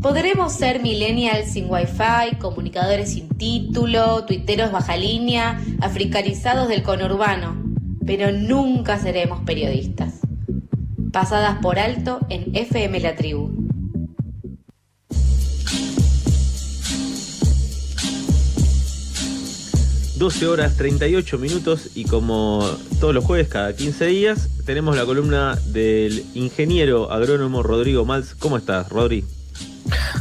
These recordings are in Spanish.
Podremos ser millennials sin wifi, comunicadores sin título, tuiteros baja línea, africanizados del conurbano, pero nunca seremos periodistas. Pasadas por alto en FM La Tribu. ...12 horas 38 minutos y como todos los jueves cada 15 días tenemos la columna del ingeniero agrónomo Rodrigo Malz. ¿Cómo estás, Rodri?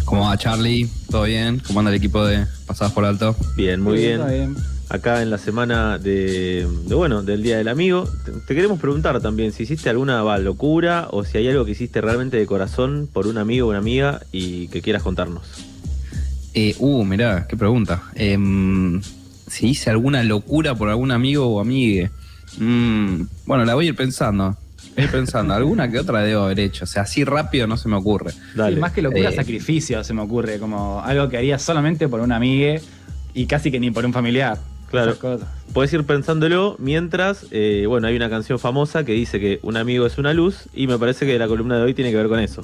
¿Cómo va Charlie? ¿Todo bien? ¿Cómo anda el equipo de Pasadas por Alto? Bien, muy bien. Acá en la semana de, bueno, del Día del Amigo, te, queremos preguntar también si hiciste alguna locura o si hay algo que hiciste realmente de corazón por un amigo o una amiga y que quieras contarnos. Eh, uh, mirá, qué pregunta. Em, si hice alguna locura por algún amigo o amiga. Mm, bueno, la voy a ir pensando. Estoy pensando, alguna que otra debo haber hecho. O sea, así rápido no se me ocurre. más que locura, eh, sacrificio se me ocurre. Como algo que haría solamente por una amiga y casi que ni por un familiar. Claro. Puedes ir pensándolo mientras, eh, bueno, hay una canción famosa que dice que un amigo es una luz y me parece que la columna de hoy tiene que ver con eso.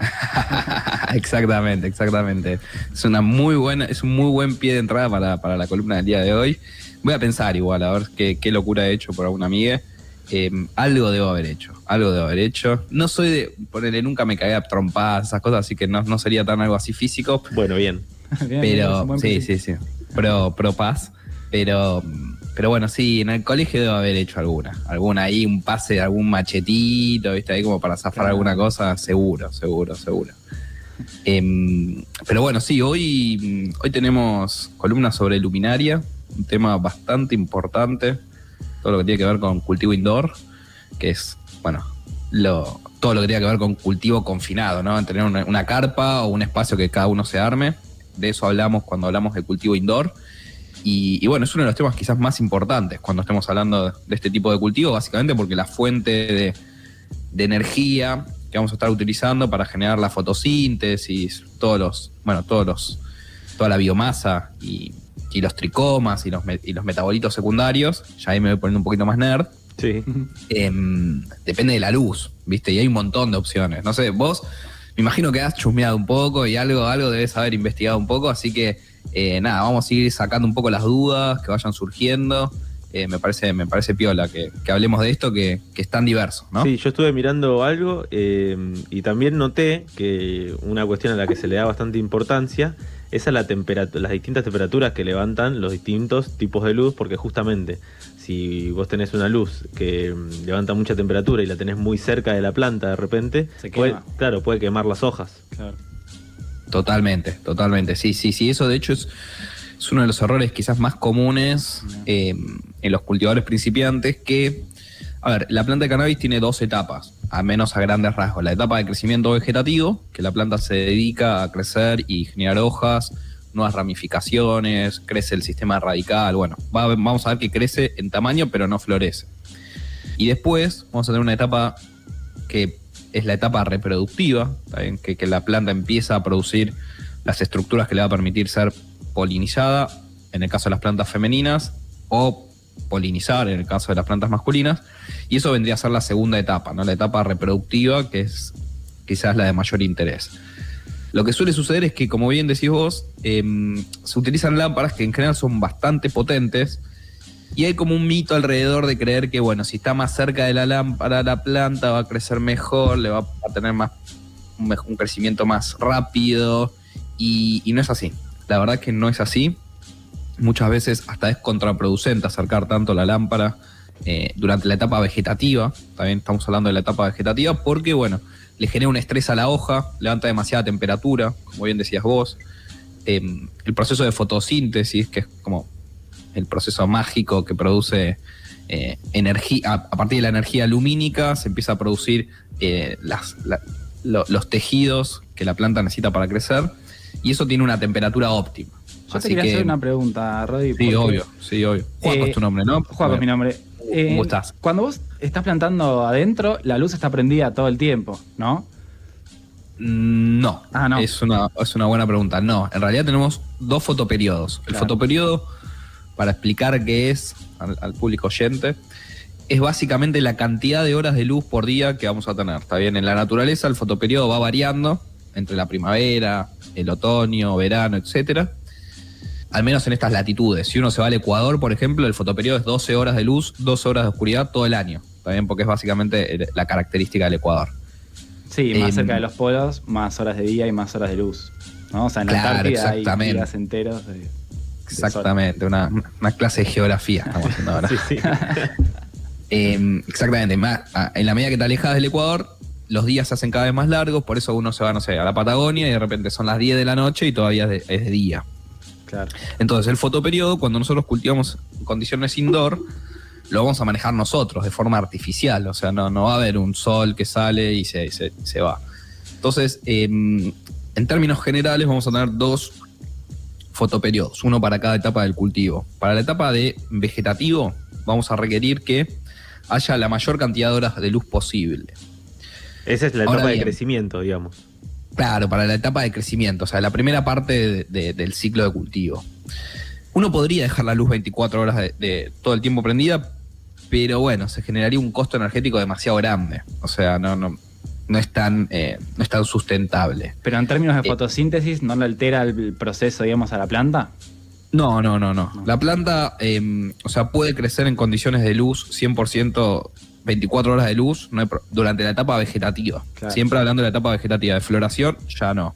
exactamente, exactamente. Es una muy buena, es un muy buen pie de entrada para, la columna del día de hoy. Voy a pensar igual, a ver qué, qué locura he hecho por alguna amiga. Em, algo debo haber hecho, algo debo haber hecho. No soy de, ponerle, nunca me cagué a trompadas, esas cosas, así que no, sería tan algo así físico. Bueno, bien. pero, sí, sí, sí, pro, pro paz. Pero, pero bueno, sí, en el colegio debo haber hecho alguna. Alguna ahí, un pase de algún machetito, ¿viste? Ahí como para zafar alguna cosa, seguro, seguro, seguro. Em, pero bueno, sí, hoy, hoy tenemos columna sobre luminaria, un tema bastante importante todo lo que tiene que ver con cultivo indoor, que es, bueno, todo lo que tiene que ver con cultivo confinado, ¿no? Tener una, carpa o un espacio que cada uno se arme. De eso hablamos cuando hablamos de cultivo indoor. Y, bueno, es uno de los temas quizás más importantes cuando estemos hablando de, este tipo de cultivo, básicamente porque la fuente de, energía que vamos a estar utilizando para generar la fotosíntesis, todos los, bueno, todos los, toda la biomasa y, y los tricomas y los, y los metabolitos secundarios, ya ahí me voy poniendo un poquito más nerd. Sí. Em, depende de la luz, ¿viste? Y hay un montón de opciones. No sé, vos me imagino que has chusmeado un poco y algo, algo debes haber investigado un poco, así que eh, nada, vamos a ir sacando un poco las dudas que vayan surgiendo. Eh, me, parece, me parece piola que, hablemos de esto que, es tan diverso, ¿no? Sí, yo estuve mirando algo em, y también noté que una cuestión a la que se le da bastante importancia esa es la temperatura, las distintas temperaturas que levantan los distintos tipos de luz, porque justamente si vos tenés una luz que mm, levanta mucha temperatura y la tenés muy cerca de la planta de repente, puede, claro, puede quemar las hojas. Totalmente, totalmente. Sí, sí, sí. Eso de hecho es, es uno de los errores quizás más comunes eh, en los cultivadores principiantes que a ver, la planta de cannabis tiene dos etapas, a menos a grandes rasgos. La etapa de crecimiento vegetativo, que la planta se dedica a crecer y generar hojas, nuevas ramificaciones, crece el sistema radical. Bueno, vamos a ver que crece en tamaño, pero no florece. Y después vamos a tener una etapa que es la etapa reproductiva, que, que la planta empieza a producir las estructuras que le va a permitir ser polinizada, en el caso de las plantas femeninas, o polinizar en el caso de las plantas masculinas, y eso vendría a ser la segunda etapa, ¿no? la etapa reproductiva, que es quizás la de mayor interés. Lo que suele suceder es que, como bien decís vos, em, se utilizan lámparas que en general son bastante potentes, y hay como un mito alrededor de creer que, bueno, si está más cerca de la lámpara, la planta va a crecer mejor, le va a tener más, un, crecimiento más rápido, y, y no es así. La verdad que no es así muchas veces hasta es contraproducente acercar tanto la lámpara eh, durante la etapa vegetativa, también estamos hablando de la etapa vegetativa, porque bueno, le genera un estrés a la hoja, levanta demasiada temperatura, como bien decías vos, em, el proceso de fotosíntesis, que es como el proceso mágico que produce eh, energía, a, partir de la energía lumínica se empieza a producir eh, los tejidos que la planta necesita para crecer, y eso tiene una temperatura óptima. Yo te quería hacer una pregunta, Rodri. Sí, obvio, sí, obvio. Juaco es tu nombre, ¿no? Juaco es mi nombre. Eh, ¿Cómo estás? Cuando vos estás plantando adentro, la luz está prendida todo el tiempo, ¿no? Mm, no. Ah, no. Es una, es una buena pregunta. No, en realidad tenemos dos fotoperiodos. El fotoperiodo, para explicar qué es al, público oyente, es básicamente la cantidad de horas de luz por día que vamos a tener. Está bien, en la naturaleza el fotoperiodo va variando entre la primavera, el otoño, verano, etcétera. Al menos en estas latitudes. Si uno se va al Ecuador, por ejemplo, el fotoperiodo es 12 horas de luz, 12 horas de oscuridad todo el año. También porque es básicamente la característica del Ecuador. Sí, más Em, cerca de los polos, más horas de día y más horas de luz. ¿no? O sea, en la Antártida hay exactamente. días enteros de. Exactamente, una, una clase de geografía estamos haciendo ahora. Sí, sí. Eh, exactamente, más- en la medida que te alejas del Ecuador, los días se hacen cada vez más largos, por eso uno se va, no sé, a la Patagonia y de repente son las 10 de la noche y todavía es de, es de día. Claro. Entonces, el fotoperiodo, cuando nosotros cultivamos en condiciones indoor, lo vamos a manejar nosotros de forma artificial. O sea, no, no va a haber un sol que sale y se, se- se va. Entonces, eh, en términos generales, vamos a tener dos fotoperiodos, uno para cada etapa del cultivo. Para la etapa de vegetativo, vamos a requerir que haya la mayor cantidad de horas de luz posible. Esa es la Ahora etapa de crecimiento, digamos. Claro, para la etapa de crecimiento, o sea, la primera parte de- de- del ciclo de cultivo. Uno podría dejar la luz 24 horas de, de todo el tiempo prendida, pero bueno, se generaría un costo energético demasiado grande. O sea, no, no, no, es, tan, eh, no es tan sustentable. Pero en términos de Eh. fotosíntesis, ¿no le altera el proceso, digamos, a la planta? No, no, no, no. No. La planta, eh, o sea, puede crecer en condiciones de luz 100%, 24 horas de luz no hay pro- durante la etapa vegetativa. Claro. Siempre hablando de la etapa vegetativa. De floración, ya no.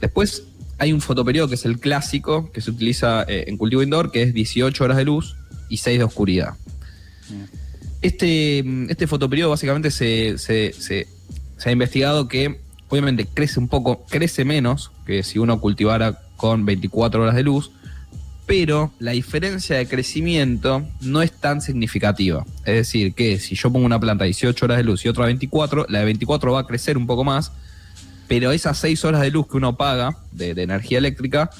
Después hay un fotoperiodo que es el clásico, que se utiliza eh, en cultivo indoor, que es 18 horas de luz y 6 de oscuridad. Bien. Este, este fotoperiodo básicamente se, se- se- se ha investigado que obviamente crece un poco, crece menos que si uno cultivara con 24 horas de luz, pero la diferencia de crecimiento no es tan significativa. Es decir, que si yo pongo una planta a 18 horas de luz y otra a 24, la de 24 va a crecer un poco más, pero esas 6 horas de luz que uno paga de, de energía eléctrica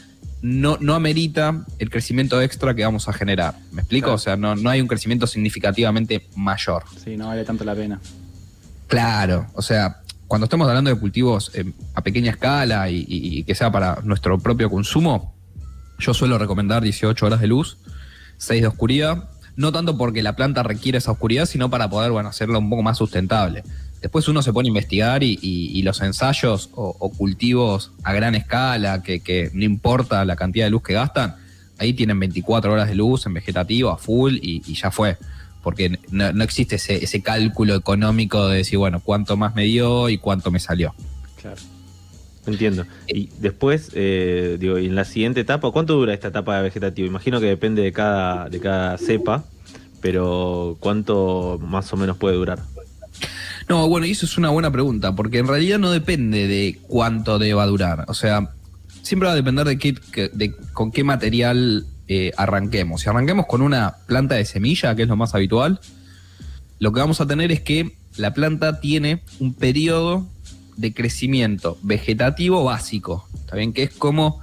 no, no amerita el crecimiento extra que vamos a generar. ¿Me explico? Claro. O sea, no, no hay un crecimiento significativamente mayor. Sí, no vale tanto la pena. Claro, o sea, cuando estamos hablando de cultivos eh, a pequeña escala y, y- y que sea para nuestro propio consumo, yo suelo recomendar 18 horas de luz, 6 de oscuridad, no tanto porque la planta requiere esa oscuridad, sino para poder, bueno, hacerla un poco más sustentable. Después uno se pone a investigar y, los ensayos o, cultivos a gran escala, que, no importa la cantidad de luz que gastan, ahí tienen 24 horas de luz en vegetativo a full y, y ya fue. Porque no, no existe ese, ese cálculo económico de decir, bueno, cuánto más me dio y cuánto me salió. Claro. Entiendo. Y después, eh, digo, y en la siguiente etapa, ¿cuánto dura esta etapa de vegetativo? Imagino que depende de cada, de cada cepa, pero ¿cuánto más o menos puede durar? No, bueno, y eso es una buena pregunta, porque en realidad no depende de cuánto deba durar. O sea, siempre va a depender de, qué, de con qué material eh, arranquemos. Si arranquemos con una planta de semilla, que es lo más habitual, lo que vamos a tener es que la planta tiene un periodo de crecimiento vegetativo básico. ¿Está bien? Que es como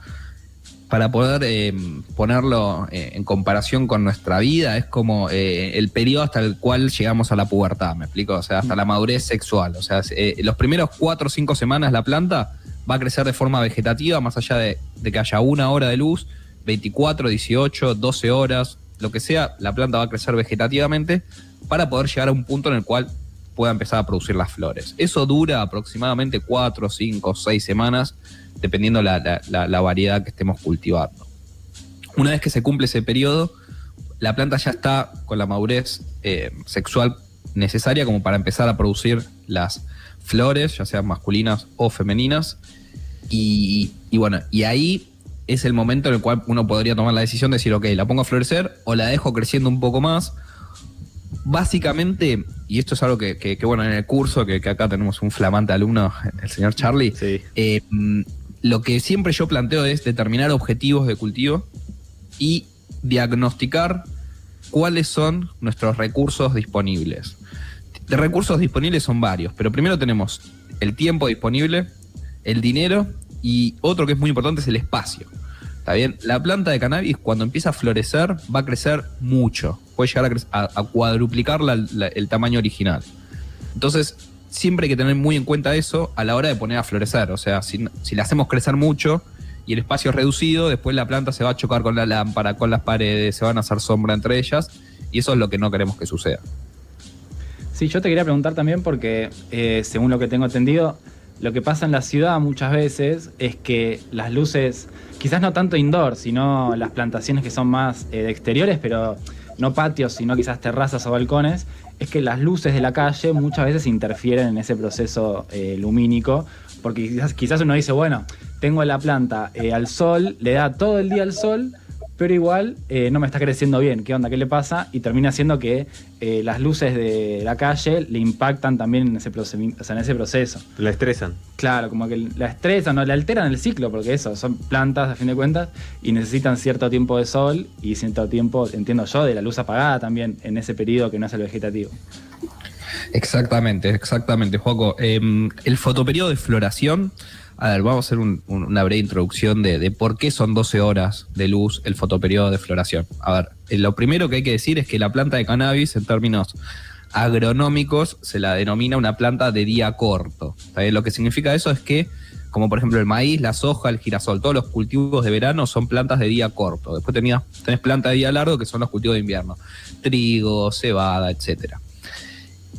para poder eh, ponerlo eh, en comparación con nuestra vida, es como eh, el periodo hasta el cual llegamos a la pubertad, ¿me explico? O sea, hasta la madurez sexual. O sea, los primeros cuatro o cinco semanas la planta va a crecer de forma vegetativa, más allá de, de que haya una hora de luz, 24, 18, 12 horas, lo que sea, la planta va a crecer vegetativamente para poder llegar a un punto en el cual pueda empezar a producir las flores. Eso dura aproximadamente 4, 5, 6 semanas, dependiendo la, la- variedad que estemos cultivando. Una vez que se cumple ese periodo, la planta ya está con la madurez eh, sexual necesaria como para empezar a producir las flores, ya sean masculinas o femeninas. Y, y bueno, y ahí es el momento en el cual uno podría tomar la decisión de decir, ok, la pongo a florecer o la dejo creciendo un poco más. Básicamente, y esto es algo que, que- que, bueno, en el curso, que, que acá tenemos un flamante alumno, el señor Charlie, Sí. eh, lo que siempre yo planteo es determinar objetivos de cultivo y diagnosticar cuáles son nuestros recursos disponibles. De recursos disponibles son varios, pero primero tenemos el tiempo disponible, el dinero y otro que es muy importante es el espacio. ¿Está bien? La planta de cannabis cuando empieza a florecer va a crecer mucho. Puede llegar a, cuadruplicar la- el tamaño original. Entonces, siempre hay que tener muy en cuenta eso a la hora de poner a florecer. O sea, si, si la hacemos crecer mucho y el espacio es reducido, después la planta se va a chocar con la lámpara, con las paredes, se van a hacer sombra entre ellas. Y eso es lo que no queremos que suceda. Sí, yo te quería preguntar también porque, eh, según lo que tengo entendido, Lo que pasa en la ciudad muchas veces es que las luces, quizás no tanto indoor, sino las plantaciones que son más eh, de exteriores, pero no patios, sino quizás terrazas o balcones, es que las luces de la calle muchas veces interfieren en ese proceso eh, lumínico, porque quizás, quizás uno dice, bueno, tengo la planta eh, al sol, le da todo el día al sol, pero igual eh, no me está creciendo bien. ¿Qué onda? ¿Qué le pasa? Y termina siendo que eh, las luces de la calle le impactan también en ese, o sea, en ese proceso. La estresan. Claro, como que la estresan, no, le alteran el ciclo, porque eso, son plantas a fin de cuentas y necesitan cierto tiempo de sol y cierto tiempo, entiendo yo, de la luz apagada también en ese periodo que no es el vegetativo. Exactamente, exactamente, Joaco. Em, el fotoperiodo de floración, a ver, vamos a hacer un- un- una breve introducción de, por qué son 12 horas de luz el fotoperiodo de floración. A ver, eh, lo primero que hay que decir es que la planta de cannabis, en términos agronómicos, se la denomina una planta de día corto. Lo que significa eso es que, como por ejemplo el maíz, la soja, el girasol, todos los cultivos de verano son plantas de día corto. Después tenías, tenés plantas de día largo, que son los cultivos de invierno. Trigo, cebada, etcétera.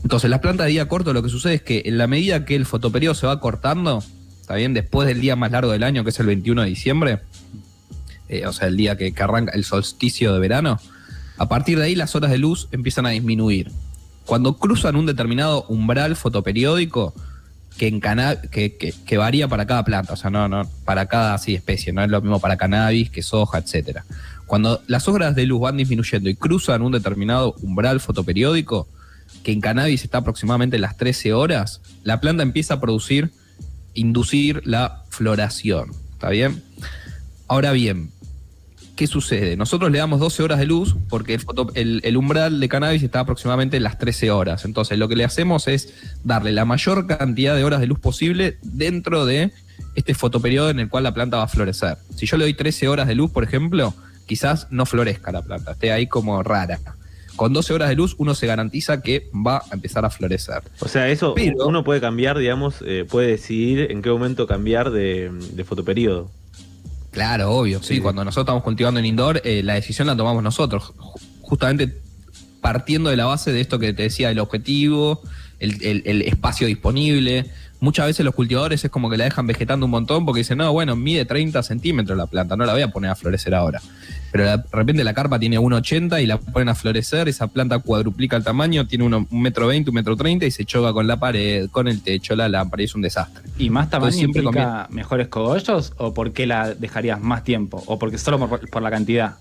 Entonces, las plantas de día corto, lo que sucede es que en la medida que el fotoperiodo se va cortando, ¿está bien? Después del día más largo del año, que es el 21 de diciembre, eh, o sea, el día que, arranca el solsticio de verano, a partir de ahí las horas de luz empiezan a disminuir. Cuando cruzan un determinado umbral fotoperiódico, que, en que, que- varía para cada planta, o sea, no, no, para cada especie, no es lo mismo para cannabis que soja, etcétera. Cuando las horas de luz van disminuyendo y cruzan un determinado umbral fotoperiódico, que en cannabis está aproximadamente las 13 horas, la planta empieza a producir, inducir la floración. ¿Está bien? Ahora bien, ¿qué sucede? Nosotros le damos 12 horas de luz porque el, umbral de cannabis está aproximadamente en las 13 horas. Entonces, lo que le hacemos es darle la mayor cantidad de horas de luz posible dentro de este fotoperiodo en el cual la planta va a florecer. Si yo le doy 13 horas de luz, por ejemplo, quizás no florezca la planta, esté ahí como rara. Con 12 horas de luz uno se garantiza que va a empezar a florecer. O sea, eso Pero- uno puede cambiar, digamos, eh, puede decidir en qué momento cambiar de, de fotoperiodo. Claro, obvio. Sí, Sí. cuando nosotros estamos cultivando en indoor, eh, la decisión la tomamos nosotros. Ju- Justamente partiendo de la base de esto que te decía, el objetivo, el, el- el espacio disponible. Muchas veces los cultivadores es como que la dejan vegetando un montón porque dicen, no, bueno, mide 30 centímetros la planta, no la voy a poner a florecer ahora. Pero de repente la carpa tiene 1,80 y la ponen a florecer, esa planta cuadruplica el tamaño, tiene uno- un metro 20, un metro 30 y se choca con la pared, con el techo, la lámpara y es un desastre. ¿Y más tamaño Entonces, siempre implica mejores cogollos o por qué la dejarías más tiempo? ¿O porque solo por, por la cantidad?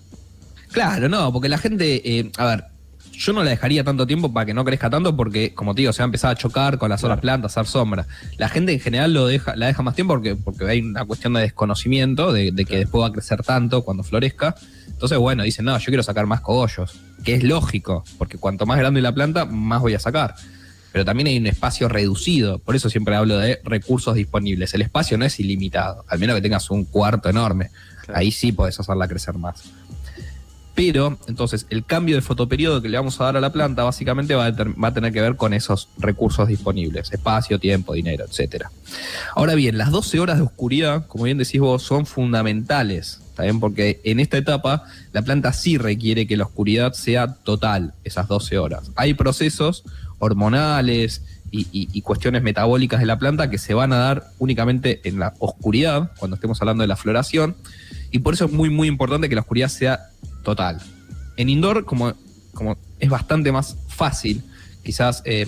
Claro, no, porque la gente, eh, a ver, yo no la dejaría tanto tiempo para que no crezca tanto porque, como te digo, se va a empezar a chocar con las otras plantas, a hacer sombra. La gente en general lo deja, la deja más tiempo porque, porque hay una cuestión de desconocimiento de, de que después va a crecer tanto cuando florezca. Entonces, bueno, dicen, no, yo quiero sacar más cogollos, que es lógico, porque cuanto más grande la planta, más voy a sacar. Pero también hay un espacio reducido, por eso siempre hablo de recursos disponibles. El espacio no es ilimitado, al menos que tengas un cuarto enorme. Claro. Ahí sí podés hacerla crecer más. Pero, entonces, el cambio de fotoperiodo que le vamos a dar a la planta básicamente va a, tener que ver con esos recursos disponibles, espacio, tiempo, dinero, etcétera. Ahora bien, las 12 horas de oscuridad, como bien decís vos, son fundamentales, ¿está bien? Porque en esta etapa la planta sí requiere que la oscuridad sea total, esas 12 horas. Hay procesos hormonales y- y cuestiones metabólicas de la planta que se van a dar únicamente en la oscuridad, cuando estemos hablando de la floración, y por eso es muy, muy importante que la oscuridad sea total. En indoor, como, como es bastante más fácil, quizás eh,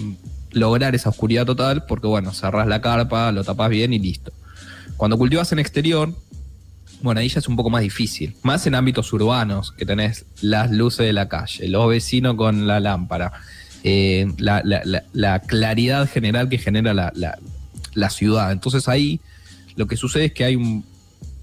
lograr esa oscuridad total, porque bueno, cerrás la carpa, lo tapás bien y listo. Cuando cultivas en exterior, bueno, ahí ya es un poco más difícil. Más en ámbitos urbanos, que tenés las luces de la calle, los vecinos con la lámpara, eh, la, la- la- la claridad general que genera la ciudad. Entonces ahí lo que sucede es que hay un,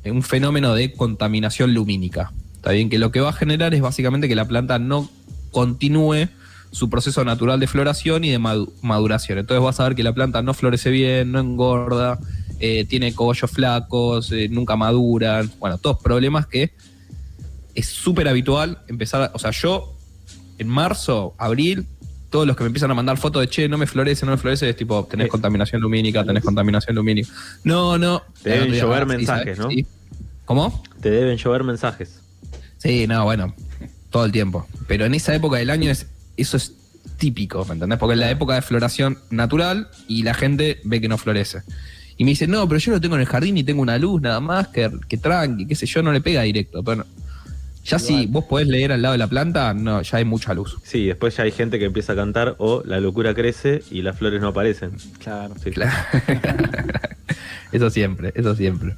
un fenómeno de contaminación lumínica. Está bien que lo que va a generar es básicamente que la planta no continúe su proceso natural de floración y de madu- maduración. Entonces vas a ver que la planta no florece bien, no engorda, eh, tiene cogollos flacos, eh, nunca maduran. Bueno, todos problemas que es súper habitual empezar, a- o sea, yo en marzo, abril, todos los que me empiezan a mandar fotos de che, no me florece, no me florece, es tipo, tenés Eh, contaminación lumínica, tenés contaminación lumínica. No, no. Te deben llover mensajes. ¿no? Sí. ¿Cómo? Te deben llover mensajes. Sí, no, bueno, todo el tiempo. Pero en esa época del año es, eso es típico, ¿me entendés? Porque es la época de floración natural y la gente ve que no florece. Y me dice, no, pero yo lo tengo en el jardín y tengo una luz nada más, que, que tranqui, qué sé yo, no le pega directo. Pero no. ya si vos podés leer al lado de la planta, no, ya hay mucha luz. Sí, después ya hay gente que empieza a cantar o la locura crece y las flores no aparecen. Claro. Sí. Claro. eso siempre, eso siempre.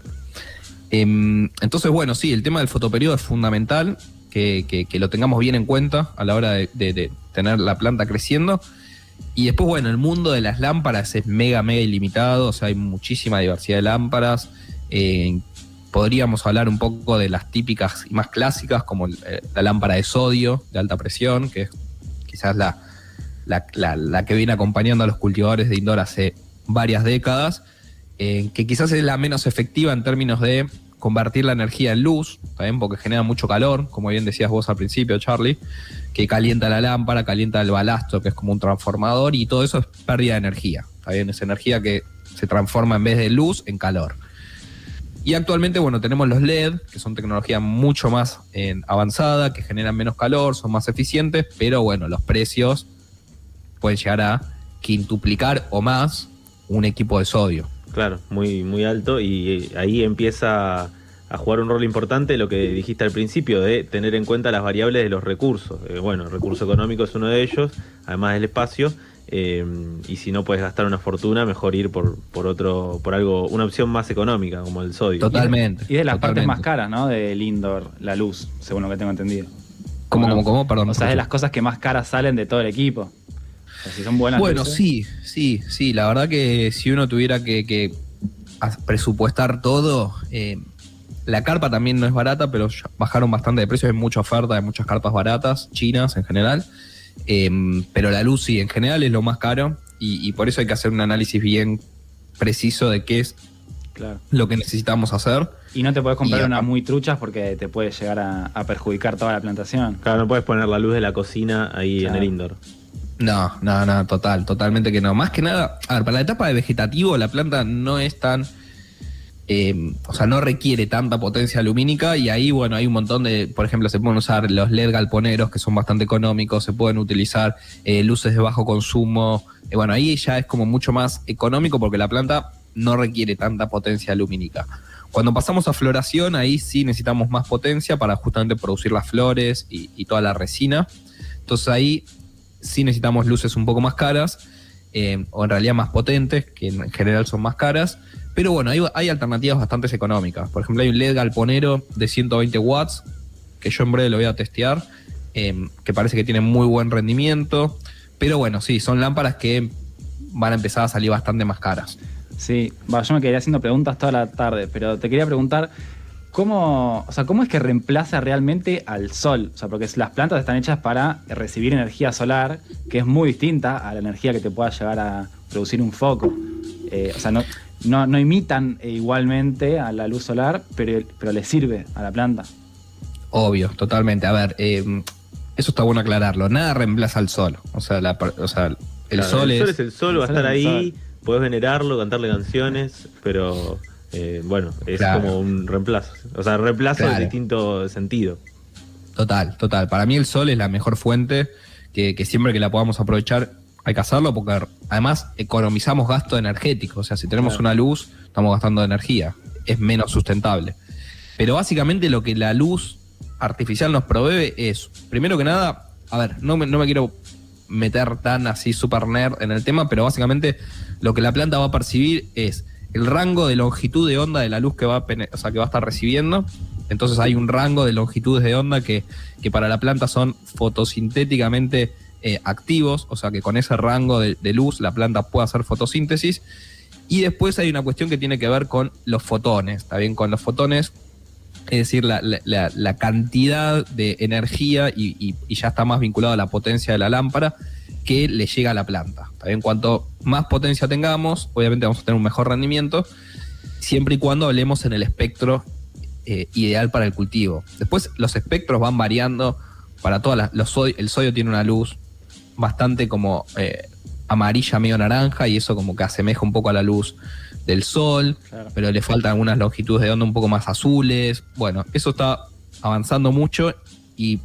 Em, entonces, bueno, sí, el tema del fotoperiodo es fundamental, que, lo tengamos bien en cuenta a la hora de, tener la planta creciendo. Y después, bueno, el mundo de las lámparas es mega, mega ilimitado, o sea, hay muchísima diversidad de lámparas. Podríamos hablar un poco de las típicas y más clásicas, como eh, la lámpara de sodio de alta presión, que es quizás la, la, la- la que viene acompañando a los cultivadores de indoor hace varias décadas, eh, que quizás es la menos efectiva en términos de convertir la energía en luz, también porque genera mucho calor, como bien decías vos al principio, Charlie, que calienta la lámpara, calienta el balastro, que es como un transformador, y todo eso es pérdida de energía. ¿está bien? Es energía que se transforma en vez de luz en calor. Y actualmente, bueno, tenemos los LED, que son tecnología mucho más eh, avanzada, que generan menos calor, son más eficientes, pero bueno, los precios pueden llegar a quintuplicar o más un equipo de sodio. Claro, muy, muy alto y eh, ahí empieza a jugar un rol importante lo que dijiste al principio, de tener en cuenta las variables de los recursos. Eh, bueno, el recurso económico es uno de ellos, además del espacio, eh, y si no puedes gastar una fortuna, mejor ir por, por otro, por algo, una opción más económica, como el sodio. Totalmente. Y de las partes más caras, ¿no? Del indoor, la luz, según lo que tengo entendido. ¿Cómo, ¿no? cómo, cómo? Perdón. O sea, es de las cosas que más caras salen de todo el equipo. O sea, si son buenas Bueno, luces, sí, sí, sí. La verdad que si uno tuviera que, presupuestar todo, eh, la carpa también no es barata, pero bajaron bastante de precio. Hay mucha oferta, hay muchas carpas baratas, chinas en general. Eh, pero la luz sí, en general es lo más caro y, y por eso hay que hacer un análisis bien preciso de qué es Claro. lo que necesitamos hacer. Y no te puedes comprar Y acá- unas muy truchas porque te puede llegar a, a perjudicar toda la plantación. Claro, no puedes poner la luz de la cocina ahí Claro. en el indoor. No, no, no, total, totalmente que no. Más que nada, a ver, para la etapa de vegetativo la planta no es tan, eh, o sea, no requiere tanta potencia lumínica y ahí, bueno, hay un montón de, por ejemplo, se pueden usar los LED galponeros que son bastante económicos, se pueden utilizar eh, luces de bajo consumo, Eh, bueno, ahí ya es como mucho más económico porque la planta no requiere tanta potencia lumínica. Cuando pasamos a floración, ahí sí necesitamos más potencia para justamente producir las flores y, y toda la resina. Entonces ahí sí necesitamos luces un poco más caras, eh, o en realidad más potentes, que en general son más caras. Pero bueno, hay, alternativas bastante económicas. Por ejemplo, hay un LED galponero de 120 watts, que yo en breve lo voy a testear, eh, que parece que tiene muy buen rendimiento. Pero bueno, sí, son lámparas que van a empezar a salir bastante más caras. Sí, yo me quedé haciendo preguntas toda la tarde, pero te quería preguntar, ¿cómo, o sea, ¿cómo es que reemplaza realmente al sol? O sea, porque las plantas están hechas para recibir energía solar, que es muy distinta a la energía que te pueda llegar a producir un foco. Eh, o sea, no, no, no imitan eh, igualmente a la luz solar, pero, pero le sirve a la planta. Obvio, totalmente. A ver, eh, eso está bueno aclararlo. Nada reemplaza al sol. O sea, la, o sea el, Claro, sol el sol es... es el sol, va a sol estar es ahí, podés venerarlo, cantarle canciones, pero eh, bueno, es Claro. como un reemplazo. O sea, reemplazo en Claro. distinto sentido. Total, total. Para mí el sol es la mejor fuente que, que siempre que la podamos aprovechar hay que hacerlo porque además economizamos gasto energético. O sea, si tenemos Claro. una luz, estamos gastando energía. Es menos sustentable. Pero básicamente lo que la luz artificial nos provee es, primero que nada, a ver, no me, no me quiero meter tan así super nerd en el tema, pero básicamente lo que la planta va a percibir es el rango de longitud de onda de la luz que va a, o sea, que va a estar recibiendo. Entonces hay un rango de longitudes de onda que, que para la planta son fotosintéticamente eh, activos, o sea que con ese rango de, luz la planta puede hacer fotosíntesis. Y después hay una cuestión que tiene que ver con los fotones, ¿está bien? Con los fotones, es decir, la, la- cantidad de energía y- y ya está más vinculado a la potencia de la lámpara que le llega a la planta. ¿está bien? Cuanto más potencia tengamos, obviamente vamos a tener un mejor rendimiento, siempre y cuando hablemos en el espectro eh, ideal para el cultivo. Después los espectros van variando para todas las... Los sodio- el sodio tiene una luz bastante como eh, amarilla, medio naranja, y eso como que asemeja un poco a la luz del sol, Claro. pero le faltan algunas longitudes de onda un poco más azules. Bueno, eso está avanzando mucho y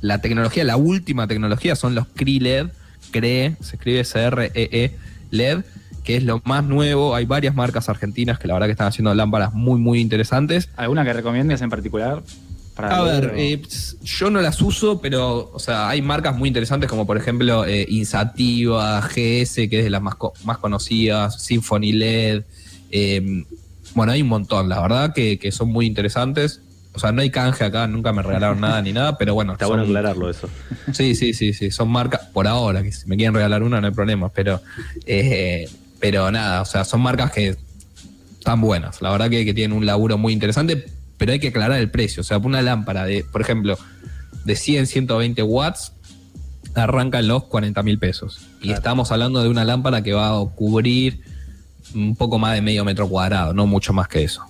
la tecnología, la última tecnología son los CRE LED, CRE, se escribe C-R-E-E LED, que es lo más nuevo. Hay varias marcas argentinas que la verdad que están haciendo lámparas muy, muy interesantes. ¿Alguna que recomiendes en particular? a ver, eh, yo no las uso, pero o sea, hay marcas muy interesantes como por ejemplo eh, Insativa, GS, que es de las más, más conocidas, Symphony LED. Eh, bueno, hay un montón, la verdad, que, son muy interesantes. O sea, no hay canje acá, nunca me regalaron nada ni nada, pero bueno. Está bueno aclararlo eso. Sí, sí, sí, sí. Son marcas, por ahora, que si me quieren regalar una no hay problema, pero, pero nada, o sea, son marcas que están buenas. La verdad que, que tienen un laburo muy interesante pero hay que aclarar el precio. O sea, una lámpara de, por ejemplo, de 100, 120 watts, arranca en los 40 mil pesos. Y estamos hablando de una lámpara que va a cubrir un poco más de medio metro cuadrado, no mucho más que eso.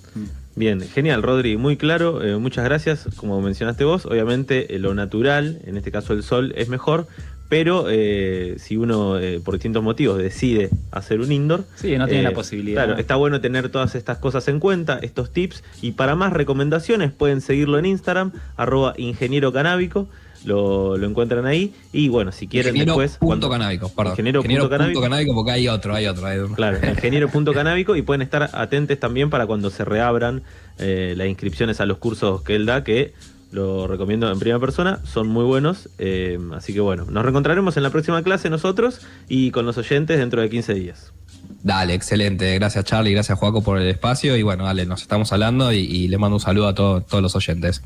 Bien, genial, Rodri, muy claro, eh, muchas gracias. Como mencionaste vos, obviamente eh, lo natural, en este caso el sol, es mejor, pero eh, si uno eh, por distintos motivos decide hacer un indoor, sí, no tiene la posibilidad. Claro, está bueno tener todas estas cosas en cuenta, estos tips, y para más recomendaciones pueden seguirlo en Instagram, arroba ingeniero canábico. Lo, encuentran ahí. Y bueno, si quieren después. Punto canábico, perdón. Ingeniero, punto, canábico. porque hay otro, hay otro, hay otro. Claro, ingeniero punto canábico y pueden estar atentos también para cuando se reabran las inscripciones a los cursos que él da, que lo recomiendo en primera persona, son muy buenos. Eh, así que bueno, nos reencontraremos en la próxima clase nosotros y con los oyentes dentro de 15 días. Dale, excelente. Gracias Charlie, gracias Joaco por el espacio y bueno, dale, nos estamos hablando y, le mando un saludo a todos los oyentes.